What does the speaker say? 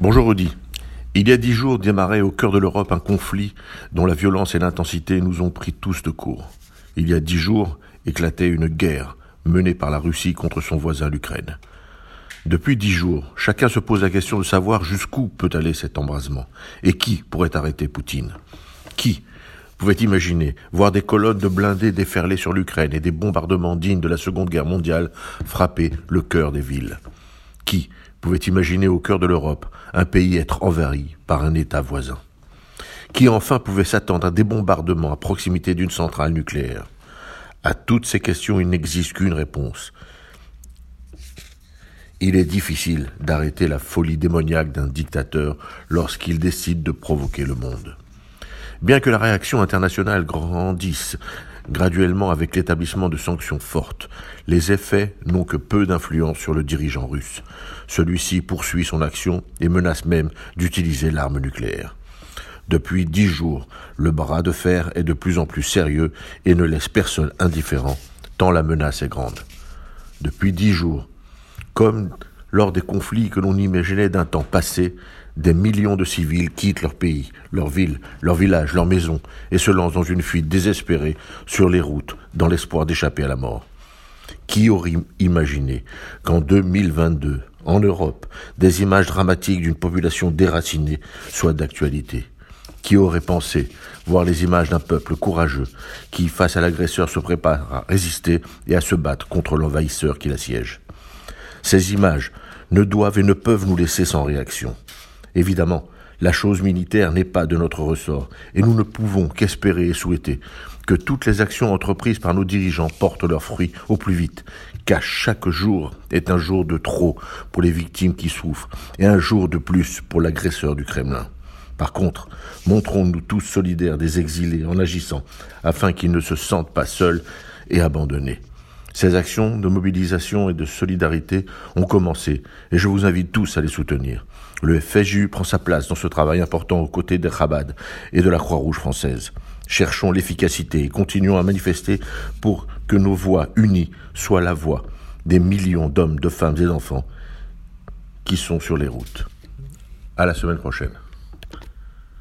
Bonjour Rudy. Il y a dix jours démarrait au cœur de l'Europe un conflit dont la violence et l'intensité nous ont pris tous de court. Il y a dix jours éclatait une guerre menée par la Russie contre son voisin l'Ukraine. Depuis dix jours, chacun se pose la question de savoir jusqu'où peut aller cet embrasement et qui pourrait arrêter Poutine? Qui pouvait imaginer voir des colonnes de blindés déferler sur l'Ukraine et des bombardements dignes de la Seconde Guerre mondiale frapper le cœur des villes? Qui pouvait imaginer au cœur de l'Europe un pays être envahi par un État voisin Qui enfin pouvait s'attendre à des bombardements à proximité d'une centrale nucléaire À toutes ces questions, il n'existe qu'une réponse. Il est difficile d'arrêter la folie démoniaque d'un dictateur lorsqu'il décide de provoquer le monde. Bien que la réaction internationale grandisse graduellement avec l'établissement de sanctions fortes. Les effets n'ont que peu d'influence sur le dirigeant russe. Celui-ci poursuit son action et menace même d'utiliser l'arme nucléaire. Depuis dix jours, le bras de fer est de plus en plus sérieux et ne laisse personne indifférent, tant la menace est grande. Depuis dix jours, comme lors des conflits que l'on imaginait d'un temps passé, des millions de civils quittent leur pays, leur ville, leur village, leur maison, et se lancent dans une fuite désespérée sur les routes, dans l'espoir d'échapper à la mort. Qui aurait imaginé qu'en 2022, en Europe, des images dramatiques d'une population déracinée soient d'actualité? Qui aurait pensé voir les images d'un peuple courageux qui, face à l'agresseur, se prépare à résister et à se battre contre l'envahisseur qui l'assiège? Ces images ne doivent et ne peuvent nous laisser sans réaction. Évidemment, la chose militaire n'est pas de notre ressort, et nous ne pouvons qu'espérer et souhaiter que toutes les actions entreprises par nos dirigeants portent leurs fruits au plus vite, car chaque jour est un jour de trop pour les victimes qui souffrent, et un jour de plus pour l'agresseur du Kremlin. Par contre, montrons-nous tous solidaires des exilés en agissant, afin qu'ils ne se sentent pas seuls et abandonnés. Ces actions de mobilisation et de solidarité ont commencé et je vous invite tous à les soutenir. Le FSJU prend sa place dans ce travail important aux côtés des Chabad et de la Croix-Rouge française. Cherchons l'efficacité et continuons à manifester pour que nos voix unies soient la voix des millions d'hommes, de femmes et d'enfants qui sont sur les routes. À la semaine prochaine.